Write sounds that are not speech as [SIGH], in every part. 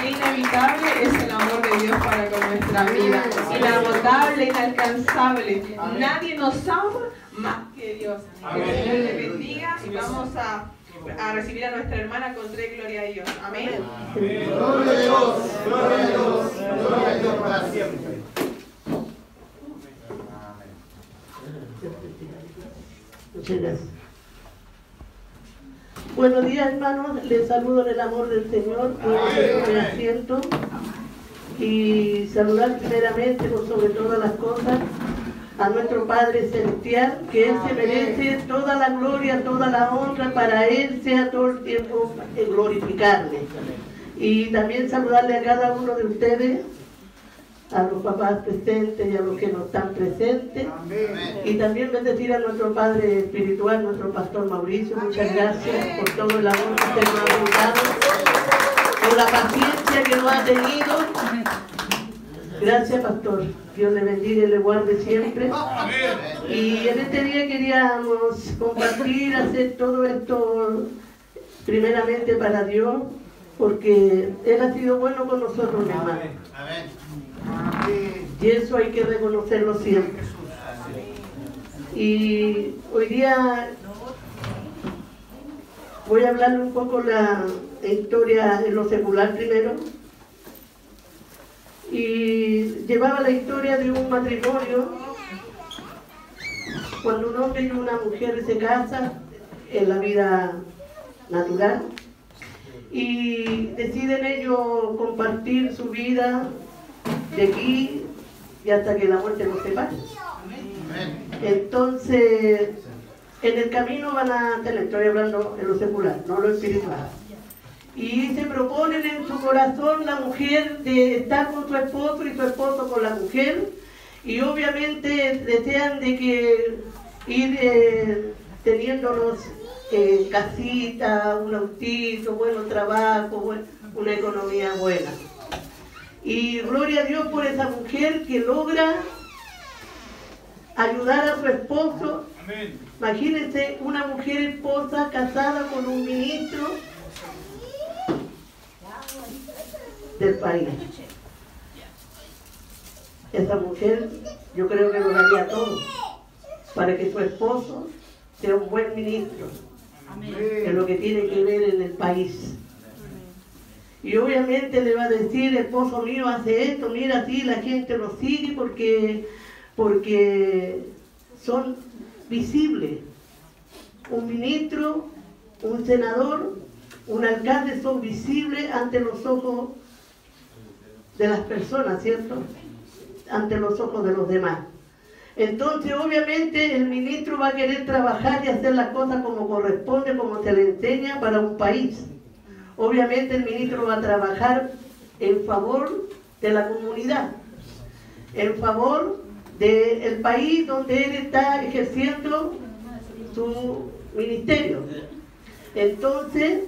Qué inevitable es el amor de Dios para con nuestra vida. Inagotable, inalcanzable. Nadie nos ama más que Dios. Que el Señor le bendiga y vamos a, a recibir a nuestra hermana con tres gloria a Dios. Amén. Gloria a Dios, gloria a Dios, gloria a Dios para siempre. Muchas gracias. Buenos días, hermanos. Les saludo en el amor del Señor. Mi asiento y saludar primeramente, por sobre todas las cosas, a nuestro Padre Celestial, que Él se merece toda la gloria, toda la honra, para Él sea todo el tiempo glorificarle. Y también saludarle a cada uno de ustedes, a los papás presentes y a los que no están presentes. Y también bendecir a nuestro Padre Espiritual, nuestro Pastor Mauricio. Muchas gracias por todo el amor que usted nos ha brindado, por la paciencia que nos ha tenido. Gracias, Pastor. Dios le bendiga y le guarde siempre. Y en este día queríamos compartir, hacer todo esto primeramente para Dios, porque Él ha sido bueno con nosotros, mi hermano. Y eso hay que reconocerlo siempre. Y hoy día voy a hablarle un poco la historia en lo secular primero. Y llevaba la historia de un matrimonio cuando un hombre y una mujer se casan en la vida natural y deciden ellos compartir su vida de aquí y hasta que la muerte los separe. Entonces, en el camino van a tener, estoy hablando en lo secular, no lo espiritual. Y se proponen en su corazón la mujer de estar con su esposo y su esposo con la mujer. Y obviamente desean de que ir eh, teniéndonos eh, casita, un autito, buenos trabajo, una economía buena. Y gloria a Dios por esa mujer que logra ayudar a su esposo. Imagínense una mujer esposa casada con un ministro del país. Esa mujer yo creo que lo daría todo para que su esposo sea un buen ministro en lo que tiene que ver en el país. Y obviamente le va a decir, esposo mío hace esto, mira así, la gente lo sigue porque, porque son visibles. Un ministro, un senador, un alcalde son visibles ante los ojos de las personas, ¿cierto? Ante los ojos de los demás. Entonces, obviamente, el ministro va a querer trabajar y hacer las cosas como corresponde, como se le enseña para un país. Obviamente, el ministro va a trabajar en favor de la comunidad, en favor del país donde él está ejerciendo su ministerio. Entonces,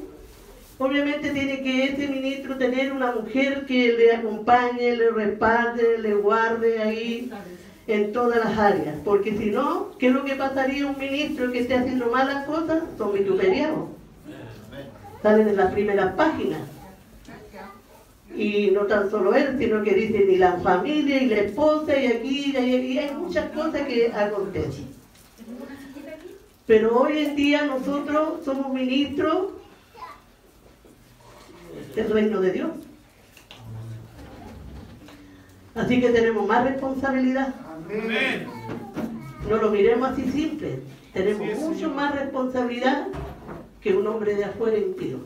obviamente tiene que ese ministro tener una mujer que le acompañe, le respalde, le guarde ahí en todas las áreas. Porque si no, ¿qué es lo que pasaría un ministro que esté haciendo malas cosas? Son vituperiados. Salen en las primeras páginas. Y no tan solo él, sino que dice ni la familia y la esposa y aquí y, y hay muchas cosas que acontecen. Pero hoy en día nosotros somos ministros del reino de Dios. Así que tenemos más responsabilidad. No lo miremos así simple. Tenemos mucho más responsabilidad que un hombre de afuera impío.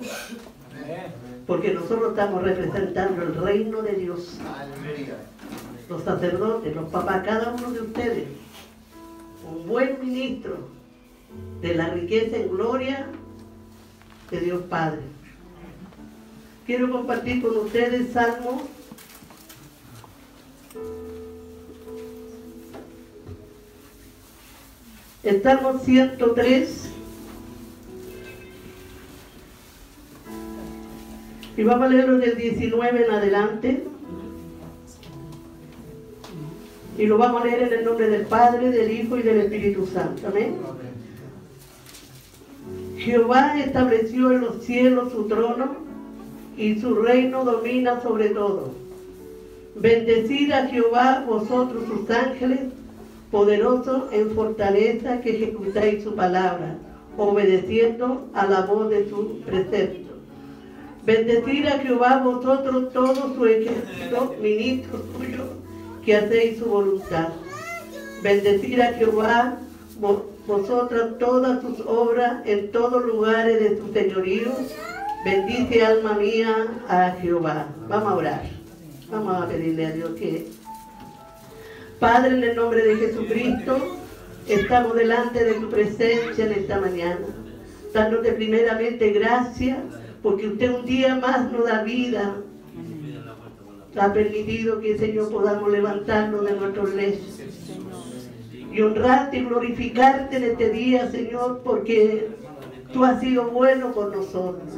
Porque nosotros estamos representando el reino de Dios. Los sacerdotes, los papás, cada uno de ustedes. Un buen ministro de la riqueza en gloria de Dios Padre. Quiero compartir con ustedes Salmo Salmo 103 y vamos a leerlo del 19 en adelante y lo vamos a leer en el nombre del Padre, del Hijo y del Espíritu Santo. Amén. Jehová estableció en los cielos su trono y su reino domina sobre todo. Bendecid a Jehová vosotros sus ángeles, poderosos en fortaleza que ejecutáis su palabra, obedeciendo a la voz de su precepto. Bendecid a Jehová vosotros todo su ejército, ministros suyos, que hacéis su voluntad. Bendecid a Jehová vosotras todas sus obras en todos lugares de su señorío. Bendice alma mía a Jehová. Vamos a orar. Vamos a pedirle a Dios que... Padre, en el nombre de Jesucristo, estamos delante de tu presencia en esta mañana. Dándote primeramente gracias porque usted un día más nos da vida. Ha permitido que, Señor, podamos levantarnos de nuestros leyes y honrarte y glorificarte en este día, Señor, porque tú has sido bueno con nosotros.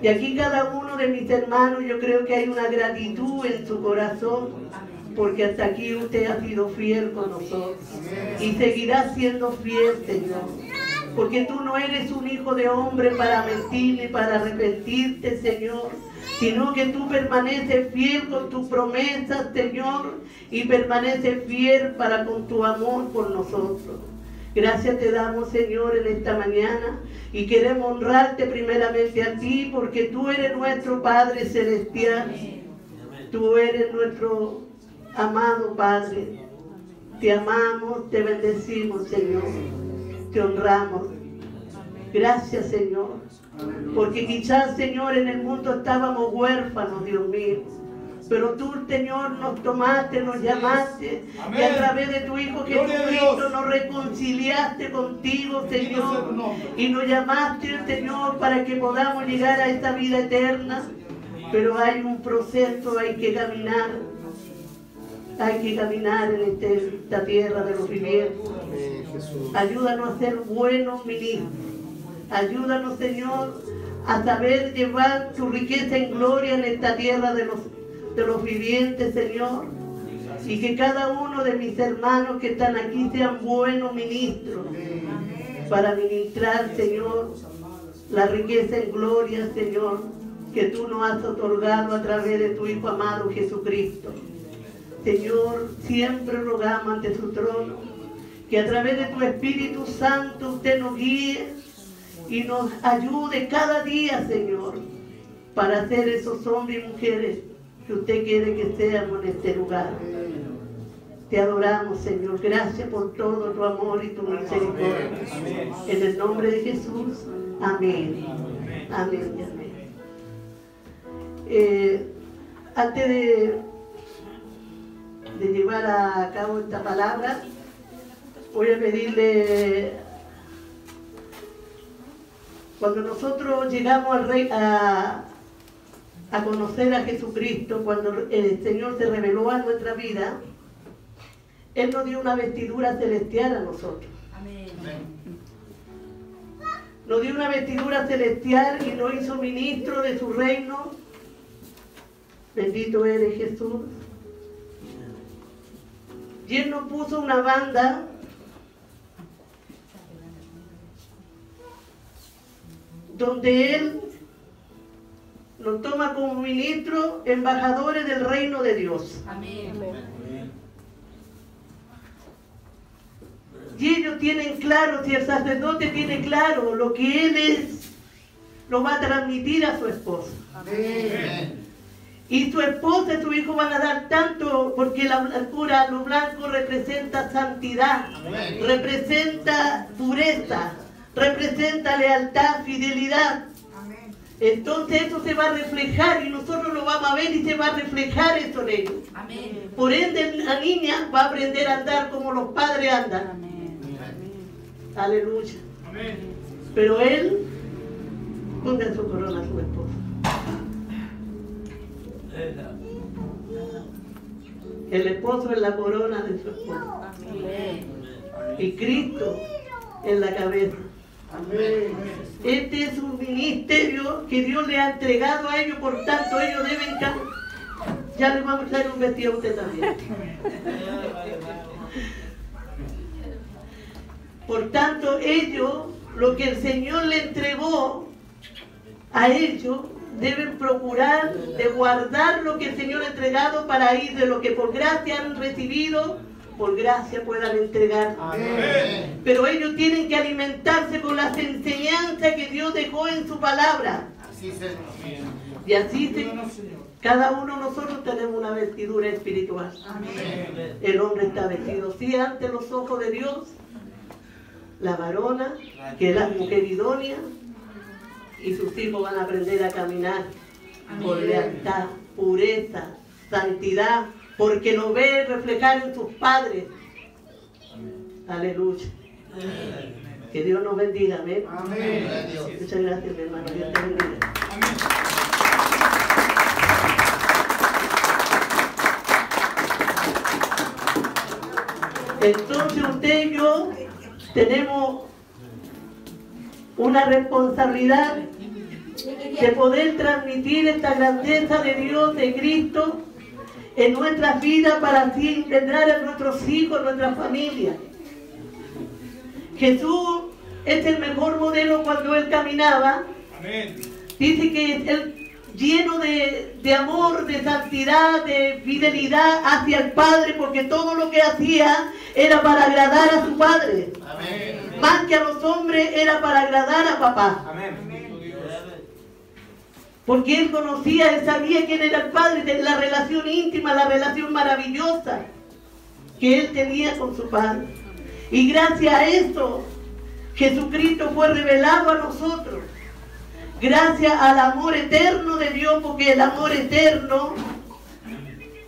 Y aquí cada uno de mis hermanos, yo creo que hay una gratitud en su corazón, porque hasta aquí usted ha sido fiel con nosotros. Y seguirá siendo fiel, Señor. Porque tú no eres un hijo de hombre para mentir ni para arrepentirte, Señor sino que tú permaneces fiel con tus promesas, Señor, y permaneces fiel para con tu amor por nosotros. Gracias te damos, Señor, en esta mañana y queremos honrarte primeramente a ti porque tú eres nuestro Padre Celestial. Tú eres nuestro amado Padre. Te amamos, te bendecimos, Señor. Te honramos. Gracias, Señor. Porque quizás, Señor, en el mundo estábamos huérfanos, Dios mío. Pero tú, Señor, nos tomaste, nos llamaste y a través de tu Hijo Jesucristo nos reconciliaste contigo, Señor. Y nos llamaste, Señor, para que podamos llegar a esta vida eterna. Pero hay un proceso, hay que caminar. Hay que caminar en este, esta tierra de los vivientes. Ayúdanos a ser buenos ministros Ayúdanos, Señor, a saber llevar tu riqueza en gloria en esta tierra de los, de los vivientes, Señor. Y que cada uno de mis hermanos que están aquí sean buenos ministros para ministrar, Señor, la riqueza en gloria, Señor, que tú nos has otorgado a través de tu Hijo amado Jesucristo. Señor, siempre rogamos ante su trono que a través de tu Espíritu Santo usted nos guíe y nos ayude cada día, Señor, para ser esos hombres y mujeres que usted quiere que seamos en este lugar. Te adoramos, Señor. Gracias por todo tu amor y tu misericordia. En el nombre de Jesús. Amén. Amén y amén. Eh, antes de, de llevar a cabo esta palabra, voy a pedirle cuando nosotros llegamos al rey a, a conocer a Jesucristo, cuando el Señor se reveló a nuestra vida, Él nos dio una vestidura celestial a nosotros. Amén. Nos dio una vestidura celestial y nos hizo ministro de su reino. Bendito eres Jesús. Y Él nos puso una banda donde Él nos toma como ministros, embajadores del reino de Dios. Amén. Y ellos tienen claro, si el sacerdote tiene claro lo que Él es, lo va a transmitir a su esposa. Amén. Y su esposa y su hijo van a dar tanto, porque la blancura, lo blanco representa santidad, representa pureza, representa lealtad, fidelidad. Entonces eso se va a reflejar y nosotros lo vamos a ver y se va a reflejar eso en ellos. Por ende la niña va a aprender a andar como los padres andan. Aleluya. Pero él ponga su corona a su esposa. El esposo es la corona de su esposa. Y Cristo en la cabeza. Este es un ministerio que Dios le ha entregado a ellos, por tanto ellos deben Ya le vamos a traer un vestido a usted también. Por tanto, ellos, lo que el Señor le entregó a ellos, deben procurar de guardar lo que el Señor ha entregado para ir de lo que por gracia han recibido, por gracia puedan entregar. Amén. Pero ellos tienen que alimentarse con las enseñanzas que Dios dejó en su palabra. Así se Y así se- cada uno de nosotros tenemos una vestidura espiritual. Amén. El hombre está vestido sí ante los ojos de Dios, la varona, que es la mujer idónea, y sus hijos van a aprender a caminar por lealtad, pureza, santidad, porque lo ve reflejar en sus padres. Aleluya. Que Dios nos bendiga, amén. Amén. Muchas gracias, mi hermano. Dios te bendiga. Entonces usted y yo tenemos una responsabilidad de poder transmitir esta grandeza de Dios, de Cristo, en nuestras vidas para así integrar a nuestros hijos, a nuestra familia. Jesús es el mejor modelo cuando Él caminaba. Dice que Él lleno de, de amor, de santidad, de fidelidad hacia el Padre, porque todo lo que hacía era para agradar a su Padre. Amén. Más que a los hombres era para agradar a papá. Porque él conocía, él sabía quién era el Padre, la relación íntima, la relación maravillosa que él tenía con su Padre. Y gracias a eso, Jesucristo fue revelado a nosotros. Gracias al amor eterno de Dios, porque el amor eterno,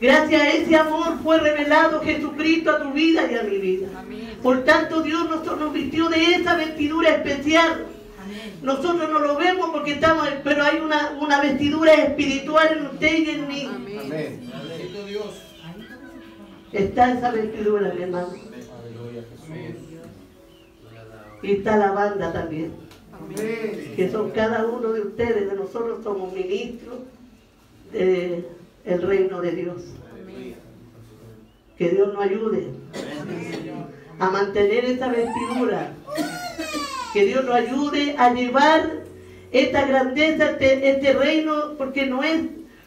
gracias a ese amor fue revelado Jesucristo a tu vida y a mi vida. Por tanto, Dios nos, nos vistió de esa vestidura especial. Nosotros no lo vemos porque estamos, pero hay una, una vestidura espiritual en usted y en mí. Amén. Está esa vestidura, mi hermano. Y está la banda también, Amén. que son cada uno de ustedes, de nosotros somos ministros del reino de Dios. Que Dios nos ayude a mantener esa vestidura. Que Dios nos ayude a llevar esta grandeza, este, este reino, porque no es,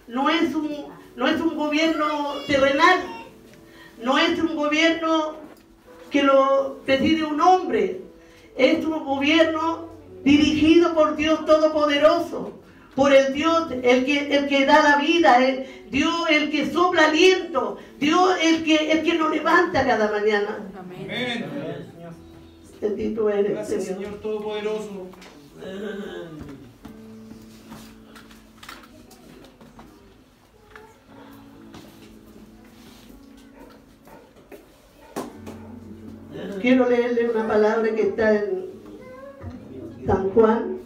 no, es un, no es un gobierno terrenal, no es un gobierno que lo preside un hombre, es un gobierno dirigido por Dios Todopoderoso, por el Dios, el que, el que da la vida, el Dios el que sopla aliento, Dios el que, el que nos levanta cada mañana. Amén. Bendito eres, Gracias, Señor. Señor Todopoderoso. Quiero leerle una palabra que está en San Juan.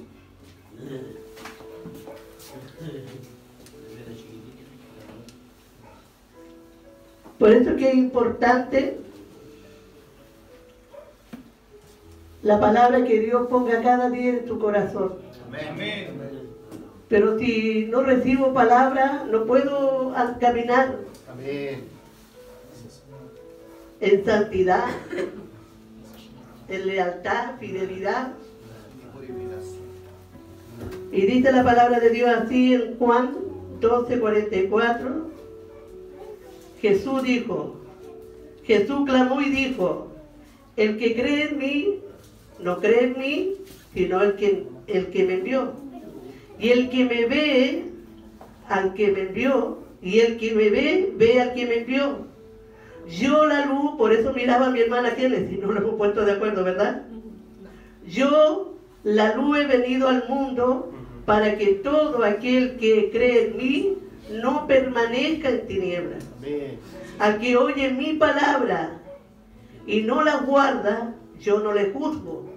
Por eso es que es importante la palabra que Dios ponga cada día en tu corazón. Amén. Pero si no recibo palabra, no puedo caminar Amén. en santidad, en lealtad, fidelidad. Y dice la palabra de Dios así en Juan 12:44. Jesús dijo, Jesús clamó y dijo, el que cree en mí, no cree en mí, sino el que, el que me envió. Y el que me ve, al que me envió, y el que me ve, ve al que me envió. Yo la luz, por eso miraba a mi hermana Kelly, si no lo hemos puesto de acuerdo, ¿verdad? Yo, la luz, he venido al mundo para que todo aquel que cree en mí no permanezca en tinieblas. Al que oye mi palabra y no la guarda, yo no le juzgo,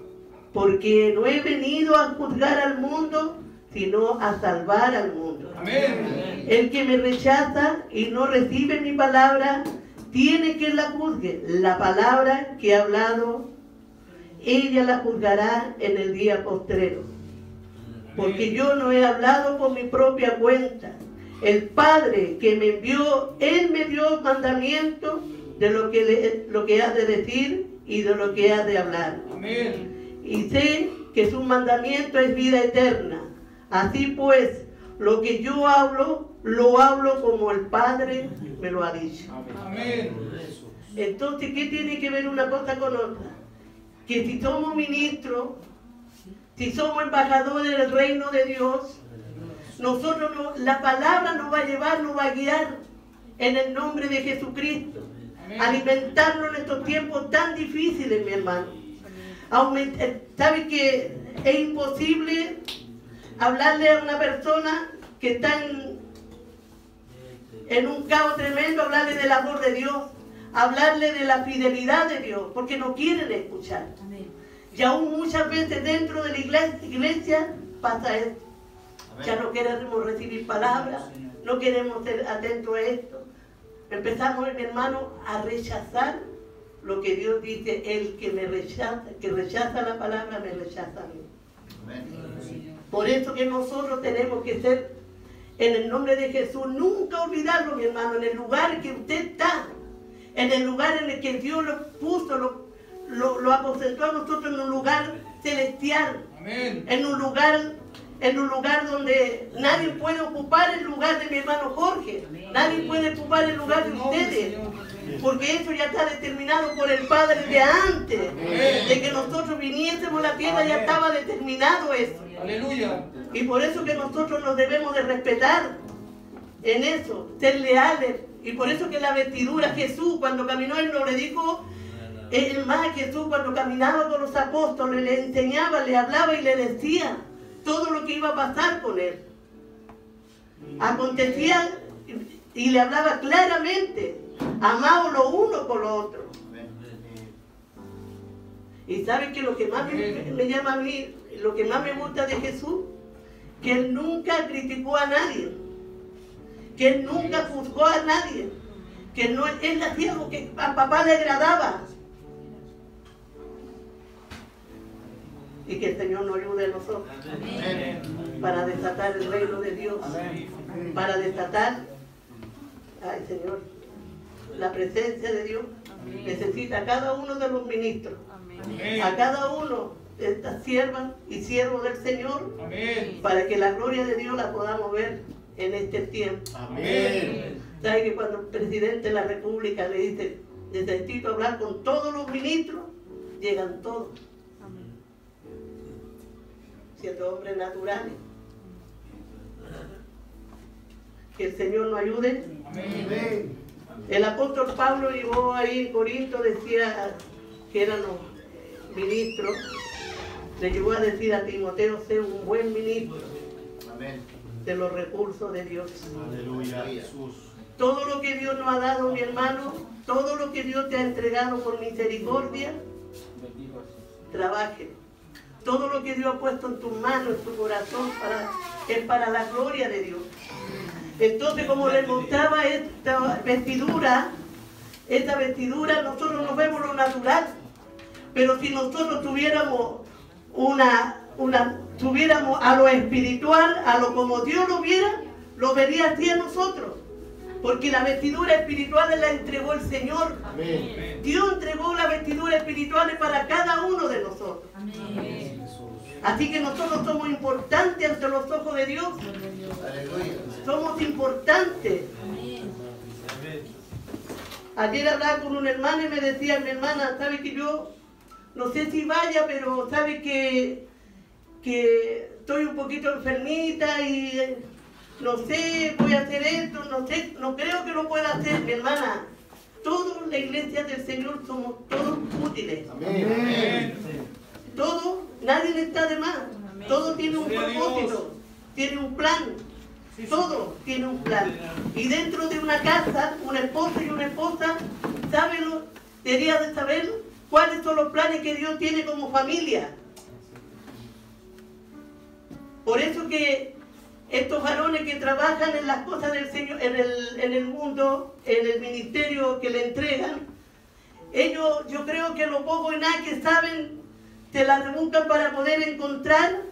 porque no he venido a juzgar al mundo, sino a salvar al mundo. Amén. El que me rechaza y no recibe mi palabra, tiene que la juzgue. La palabra que he hablado, ella la juzgará en el día postrero. Porque yo no he hablado por mi propia cuenta. El Padre que me envió, Él me dio mandamiento de lo que, le- lo que ha de decir y de lo que ha de hablar Amén. y sé que su mandamiento es vida eterna. Así pues, Lo que yo hablo, lo hablo como el Padre me lo ha dicho. Amén. Entonces, ¿qué tiene que ver una cosa con otra? Que si somos ministros, si somos embajadores del reino de Dios, nosotros no- la palabra nos va a llevar, nos va a guiar en el nombre de Jesucristo. Alimentarnos en estos tiempos tan difíciles, mi hermano. Eh, ¿Sabe que es imposible hablarle a una persona que está en, en un caos tremendo, hablarle del amor de Dios, hablarle de la fidelidad de Dios, porque no quieren escuchar. Y aún muchas veces dentro de la iglesia, iglesia pasa esto. Ya no queremos recibir palabras, no queremos ser atentos a esto. Empezamos, mi hermano, a rechazar lo que Dios dice, el que me rechaza, que rechaza la palabra, me rechaza a mí. Por eso que nosotros tenemos que ser, en el nombre de Jesús, nunca olvidarlo, mi hermano, en el lugar que usted está, en el lugar en el que Dios lo puso, lo, lo, lo aposentó a nosotros en un lugar celestial, Amén. en un lugar, en un lugar donde nadie puede ocupar el lugar de mi hermano Jorge, nadie puede ocupar el lugar de ustedes. Porque eso ya está determinado por el Padre de antes, de que nosotros viniésemos a la tierra ya estaba determinado eso. Aleluya. Y por eso que nosotros nos debemos de respetar en eso, ser leales. Y por eso que la vestidura, Jesús cuando caminó, él no le dijo, es más Jesús cuando caminaba con los apóstoles, le enseñaba, le hablaba y le decía todo lo que iba a pasar con él. Acontecía y le hablaba claramente, amados lo uno por lo otro. Y sabe que lo que más me, me llama a mí, lo que más me gusta de Jesús, que él nunca criticó a nadie, que él nunca juzgó a nadie, que no, él hacía lo que a papá le agradaba. Y que el Señor nos ayude a nosotros para desatar el reino de Dios, para desatar, ay Señor, la presencia de Dios. Necesita a cada uno de los ministros, a cada uno de estas siervas y siervos del Señor, para que la gloria de Dios la podamos ver en este tiempo. Amén. ¿Sabe que cuando el presidente de la República le dice, necesito hablar con todos los ministros, llegan todos, siendo hombres naturales? Que el Señor nos ayude. Amén. El apóstol Pablo llegó ahí en Corinto, decía que eran los eh, ministros, le llegó a decir a Timoteo, sé un buen ministro Amén. de los recursos de Dios. Aleluya. Jesús. Todo lo que Dios nos ha dado, mi hermano, todo lo que Dios te ha entregado por misericordia, trabaje. Todo lo que Dios ha puesto en tus manos, en tu corazón, para, es para la gloria de Dios. Entonces, como les mostraba esta vestidura, esta vestidura, nosotros nos vemos lo natural. Pero si nosotros tuviéramos una, una, tuviéramos a lo espiritual, a lo como Dios lo viera, lo vería así a nosotros. Porque la vestidura espiritual la entregó el Señor. Amén. Dios entregó la vestidura espiritual para cada uno de nosotros. Así que nosotros somos importantes ante los ojos de Dios. Somos importantes. Ayer hablaba con una hermana y me decía, mi hermana, ¿sabe que yo no sé si vaya, pero sabe que, que estoy un poquito enfermita y no sé, voy a hacer esto, no sé, no creo que lo pueda hacer, mi hermana. Todos la iglesia del Señor somos todos útiles. Amén. Todo, nadie le está de más. Todo tiene un propósito, tiene un plan. Todo tiene un plan. Y dentro de una casa, un esposo y una esposa, ¿saben? lo- Debería de saber cuáles son los planes que Dios tiene como familia. Por eso que estos varones que trabajan en las cosas del Señor, en el, en el mundo, en el ministerio que le entregan, ellos yo creo que lo poco y nada que saben se la rebuscan para poder encontrar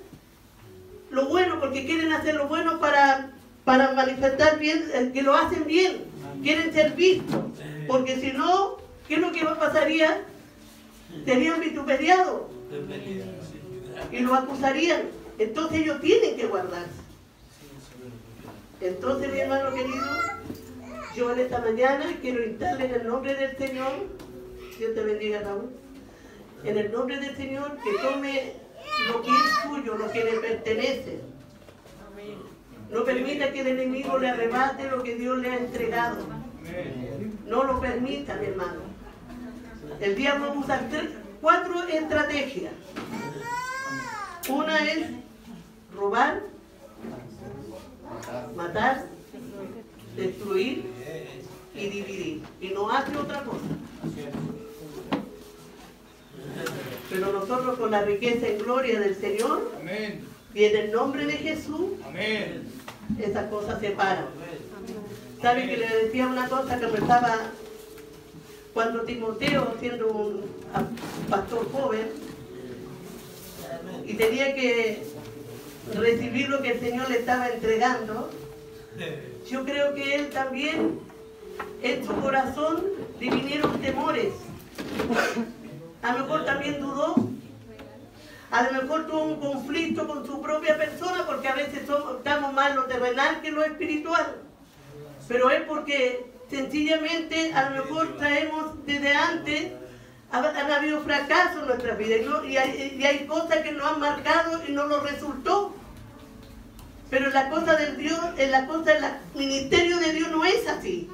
lo bueno, porque quieren hacer lo bueno para, para manifestar bien, eh, que lo hacen bien, quieren ser vistos, porque si no, ¿qué es lo que pasaría? Serían vituperiados y lo acusarían. Entonces ellos tienen que guardarse. Entonces, mi hermano querido, yo en esta mañana quiero instarle en el nombre del Señor, Dios te bendiga Raúl, en el nombre del Señor que tome lo que es suyo, lo que le pertenece. No permita que el enemigo le arrebate lo que Dios le ha entregado. No lo permita, mi hermano. El diablo usa cuatro estrategias. Una es robar, matar, destruir y dividir. Y no hace otra cosa. Pero nosotros con la riqueza y gloria del Señor Amén. y en el nombre de Jesús, Amén. esas cosas se paran. ¿Sabe que le decía una cosa que me estaba cuando Timoteo, siendo un pastor joven, y tenía que recibir lo que el Señor le estaba entregando, yo creo que él también, en su corazón, le vinieron temores. A lo mejor también dudó, a lo mejor tuvo un conflicto con su propia persona porque a veces somos- estamos más lo terrenal que lo espiritual. Pero es porque sencillamente a lo mejor traemos desde antes, ha- han habido fracasos en nuestra vida y, hay, cosas que nos han marcado y no nos resultó. Pero la cosa del Dios, en la cosa del ministerio de Dios no es así.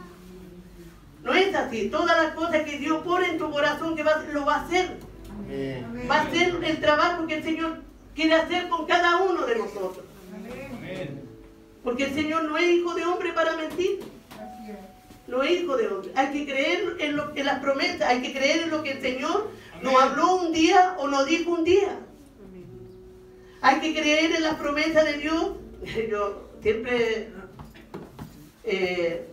No es así. Todas las cosas que Dios pone en tu corazón que va- lo va a hacer. Va a ser el trabajo que el Señor quiere hacer con cada uno de nosotros. Porque el Señor no es hijo de hombre para mentir. No es hijo de hombre. Hay que creer en, lo, en las promesas, hay que creer en lo que el Señor nos habló un día o nos dijo un día. Hay que creer en las promesas de Dios. [LAUGHS] Yo siempre, eh,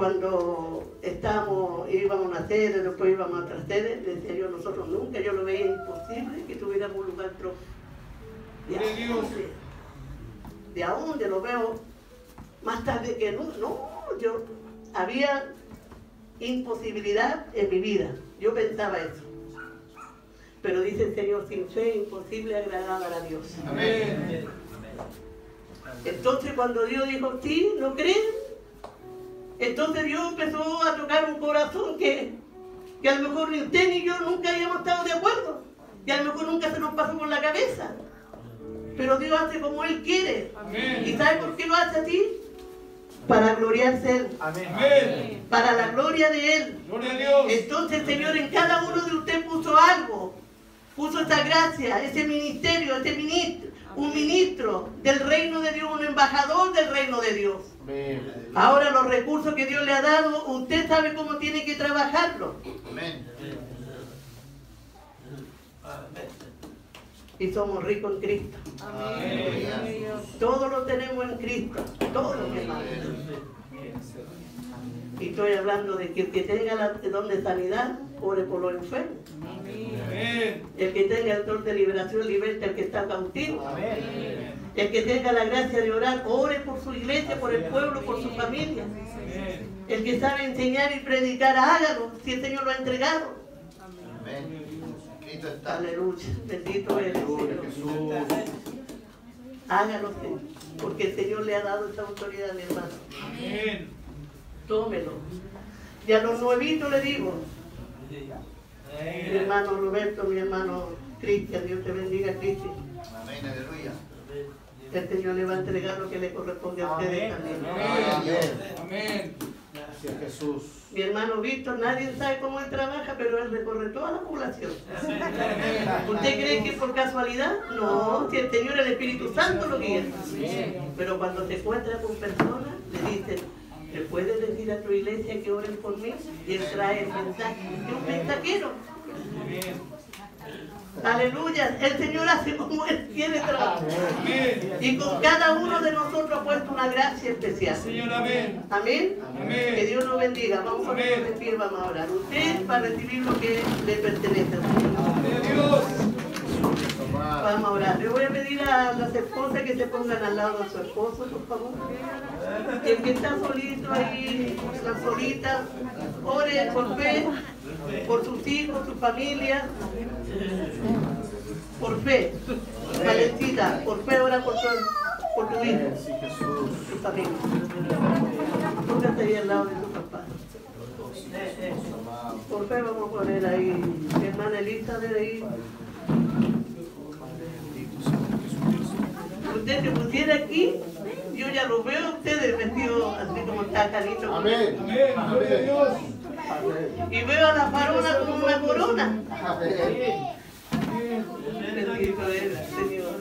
cuando estábamos, íbamos a una sede, después íbamos a otra sede, decía yo, nosotros nunca, yo lo veía imposible que tuviéramos un lugar propio. ¿De Gloria a Dios. dónde? ¿De a dónde lo veo? Más tarde que no, no, yo había imposibilidad en mi vida. Yo pensaba eso. Pero dice el Señor, sin fe es imposible agradar a Dios. Amén. Entonces cuando Dios dijo, sí, ¿no creen? Entonces Dios empezó a tocar un corazón que, que a lo mejor ni usted ni yo nunca habíamos estado de acuerdo. Y a lo mejor nunca se nos pasó por la cabeza. Pero Dios hace como Él quiere. ¿Y sabe por qué lo hace así? Para gloriarse Él. Amén. Para la gloria de Él. Gloria a Dios. Entonces, Señor, en cada uno de ustedes puso algo. Puso esa gracia, ese ministerio, ese ministro, un ministro del reino de Dios, un embajador del reino de Dios. Ahora los recursos que Dios le ha dado, usted sabe cómo tiene que trabajarlo. Y somos ricos en Cristo. Todo lo tenemos en Cristo. Todo, mi hermano. Y estoy hablando de que el que tenga la- el don de sanidad, ore por los enfermos. Amén. El que tenga el don de liberación, liberte al que está cautivo. El que tenga la gracia de orar, ore por su iglesia, por el pueblo, por su familia. Amén. El que sabe enseñar y predicar, hágalo, si el Señor lo ha entregado. Cristo está. Aleluya, bendito eres, Señor. Jesús. Hágalo, Señor, porque el Señor le ha dado esa autoridad, mi hermano. Amén. Tómelo. Y a los nuevitos le digo, mi hermano Roberto, mi hermano Cristian, Dios te bendiga, Cristian. Amén, aleluya. El Señor le va a entregar lo que le corresponde a ustedes también. Amén. Amén. Gracias, Jesús. Mi hermano Víctor, nadie sabe cómo él trabaja, pero él recorre toda la población. ¿Usted cree que es por casualidad? No, si el Señor, el Espíritu Santo lo guía. Pero cuando se encuentra con personas, le dicen, ¿le puedes decir a tu iglesia que oren por mí? Y él trae el mensaje. Es un mensajero. Aleluya. El Señor hace como Él quiere trabajar. Amén. Y con cada uno de nosotros ha puesto una gracia especial. Señor, amén. Amén. Que Amén. Dios nos bendiga. Vamos a ponernos de pie, vamos a orar. Usted va a recibir lo que le pertenece. Gloria a Dios. Vamos a orar. Le voy a pedir a las esposas que se pongan al lado de su esposo, por favor. El que está solito ahí, la solita, ore por fe, por sus hijos, su familia. Por fe. Valentina, por fe ora por todo. por tu hijo, tu familia. Póngate ahí al lado de tu papá. Por fe vamos a poner ahí, mi hermana Elizabeth ahí. Usted se pusiera aquí, yo ya lo veo a ustedes vestidos así como está Carito. Amén. Amén. Gloria a Dios. Amén. Y veo a la farona con una corona. Amén. Bendito es el Señor.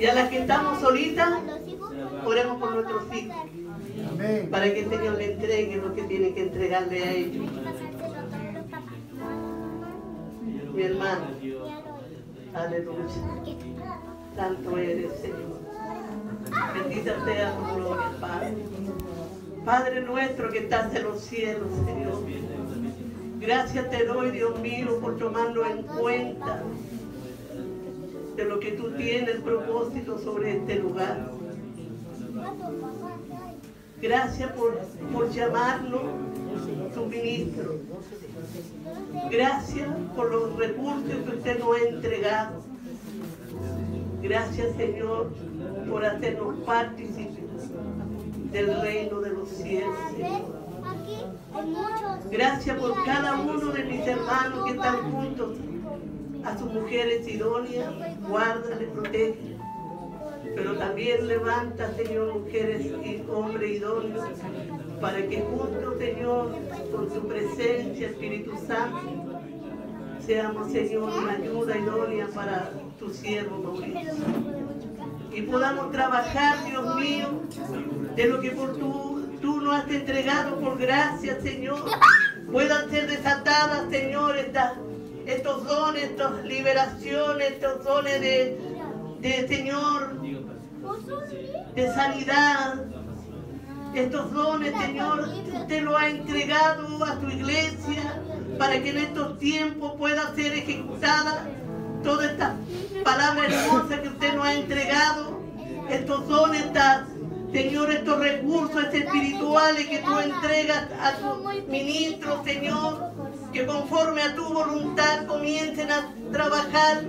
Y a las que estamos solitas, oremos por nuestros hijos, Amén. para que el Señor le entregue lo que tiene que entregarle a ellos. Mi hermano, aleluya. Santo eres, Señor. Bendita sea tu gloria, Padre. Padre nuestro que estás en los cielos, Señor. Gracias te doy, Dios mío, por tomarlo en cuenta de lo que tú tienes propósito sobre este lugar. Gracias por, por llamarlo tu ministro. Gracias por los recursos que usted nos ha entregado. Gracias, Señor, por hacernos partícipes del reino de los cielos. Gracias por cada uno de mis hermanos que están juntos a sus mujeres idóneas, guárdale, protege. Pero también levanta, Señor, mujeres y hombres idóneos, para que juntos, Señor, con tu presencia, Espíritu Santo, seamos, Señor, una ayuda idónea para tu siervo Mauricio. Y podamos trabajar, Dios mío, de lo que por tú, tú nos has entregado por gracia, Señor. Puedan ser desatadas, Señor, estas, estos dones, estas liberaciones, estos dones de, de Señor, de sanidad. Estos dones, Señor, usted lo ha entregado a tu iglesia para que en estos tiempos pueda ser ejecutada toda esta palabra hermosa que usted nos ha entregado, estos dones, estas, Señor, estos recursos espirituales que tú entregas a tus ministros, Señor, que conforme a tu voluntad comiencen a trabajar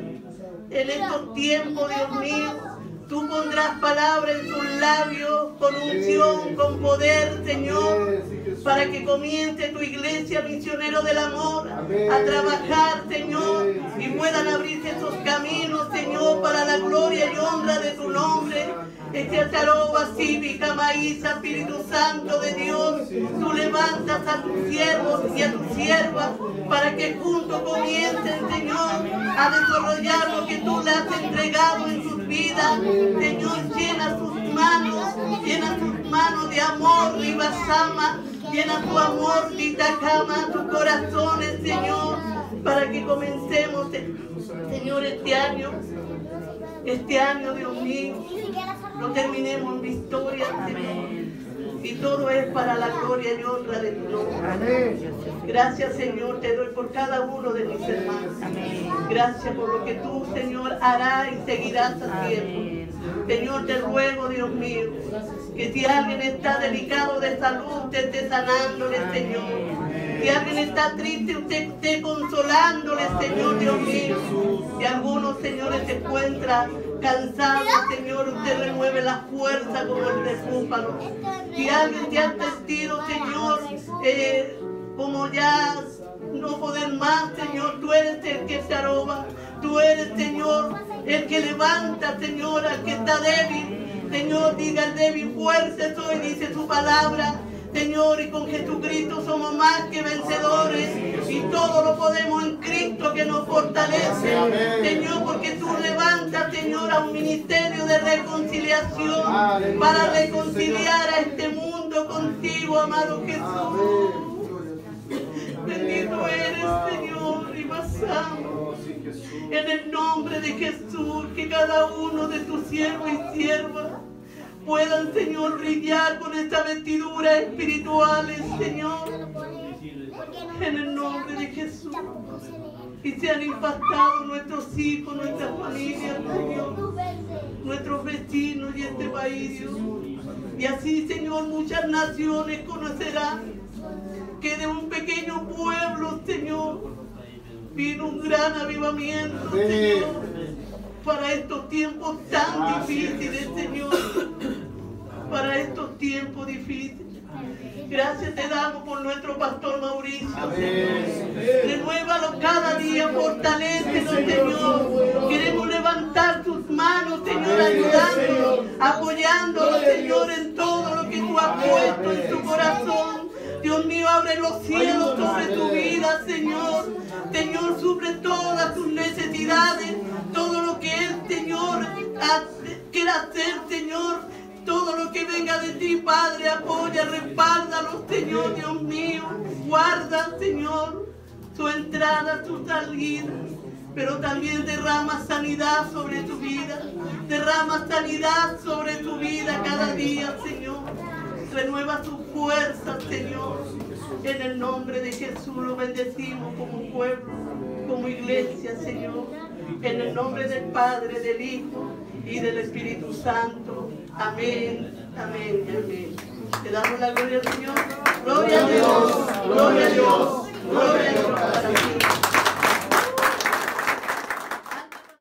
en estos tiempos, Dios mío. Tú pondrás palabras en sus labios con unción, con poder, Señor, para que comience tu iglesia, misionero del amor, a trabajar, Señor, y puedan abrirse esos caminos, Señor, para la gloria y honra de tu nombre. Este aroba cívica, maíz, Espíritu Santo de Dios, tú levantas a tus siervos y a tus siervas para que juntos comiencen, Señor, a desarrollar lo que tú le has entregado en sus vidas. Señor, llena sus manos, llena sus manos de amor, Ribasama, llena tu amor, Titacama, tus corazones, Señor, para que comencemos, Señor, este año, este año, Dios mío, lo terminemos en victoria, Señor. Y todo es para la gloria y honra de tu nombre. Gracias, Señor, te doy por cada uno de mis hermanos. Gracias por lo que tú, Señor, harás y seguirás haciendo. Señor, te ruego, Dios mío, que si alguien está delicado de salud, usted esté sanándole, Señor. Si alguien está triste, usted esté consolándole, Señor, Dios mío. Si algunos, señores, se encuentran cansados, Señor, usted renueve la fuerza como el de. Si alguien te ha sentido, Señor, eh, como ya no poder más, Señor, tú eres el que se aroba. Tú eres, Señor, el que levanta, Señor, al que está débil. Señor, diga el débil, fuerte soy, dice su palabra. Señor, y con Jesucristo somos más que vencedores y todo lo podemos en Cristo que nos fortalece. Señor, porque tú levantas, Señor, a un ministerio de reconciliación para reconciliar a este mundo contigo, amado Jesús. Bendito eres, Señor, y pasamos. En el nombre de Jesús, que cada uno de tus siervos y siervas puedan, Señor, brillar con esta vestidura espirituales, Señor. En el nombre de Jesús. Y sean impactados nuestros hijos, nuestras familias, Señor. Nuestros vecinos y este país, Dios. Y así, Señor, muchas naciones conocerán que de un pequeño pueblo, Señor, vino un gran avivamiento, Señor. para estos tiempos tan difíciles, Señor. Para estos tiempos difíciles. Gracias te damos por nuestro pastor Mauricio. Renuévalo cada día, fortalécenos, Señor. Queremos levantar tus manos, Señor, ayudándolo, apoyándolo, Señor, en todo lo que tú has puesto en su corazón. Dios mío, abre los cielos sobre tu vida, Señor. Señor, suple todas tus necesidades, todo lo que Él, Señor, quiera hacer, Señor. Todo lo que venga de ti, Padre, apoya, respáldalo, Señor, Dios mío. Guarda, Señor, su entrada, su salida. Pero también derrama sanidad sobre tu vida. Derrama sanidad sobre tu vida cada día, Señor. Renueva tu fuerza, Señor. En el nombre de Jesús lo bendecimos como pueblo, como iglesia, Señor. En el nombre del Padre, del Hijo y del Espíritu Santo. Amén, amén amén. Te damos la gloria al Señor. Gloria a Dios, gloria a Dios, gloria